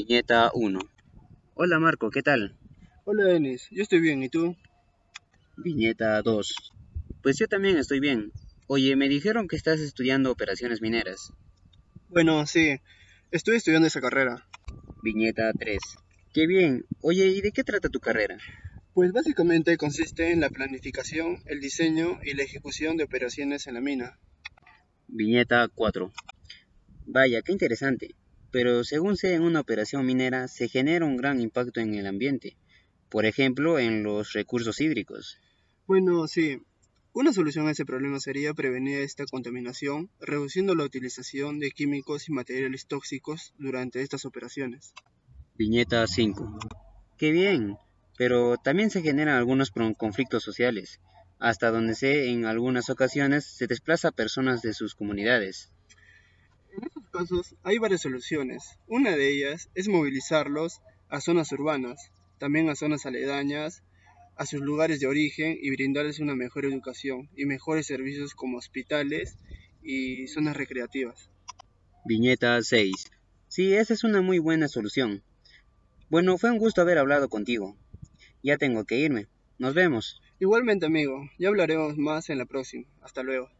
Viñeta 1. Hola Marco, ¿qué tal? Hola Denis, yo estoy bien, ¿y tú? Viñeta 2. Pues yo también estoy bien. Oye, me dijeron que estás estudiando operaciones mineras. Bueno, sí, estoy estudiando esa carrera. Viñeta 3. Qué bien. Oye, ¿y de qué trata tu carrera? Pues básicamente consiste en la planificación, el diseño y la ejecución de operaciones en la mina. Viñeta 4. Vaya, qué interesante. Pero según sé, en una operación minera se genera un gran impacto en el ambiente, por ejemplo, en los recursos hídricos. Bueno, sí. Una solución a ese problema sería prevenir esta contaminación, reduciendo la utilización de químicos y materiales tóxicos durante estas operaciones. Viñeta 5. Qué bien, pero también se generan algunos conflictos sociales. Hasta donde sé, en algunas ocasiones se desplaza personas de sus comunidades. Casos hay varias soluciones. Una de ellas es movilizarlos a zonas urbanas, también a zonas aledañas, a sus lugares de origen y brindarles una mejor educación y mejores servicios como hospitales y zonas recreativas. Viñeta 6. Sí, esa es una muy buena solución. Bueno, fue un gusto haber hablado contigo. Ya tengo que irme. Nos vemos. Igualmente amigo, ya hablaremos más en la próxima. Hasta luego.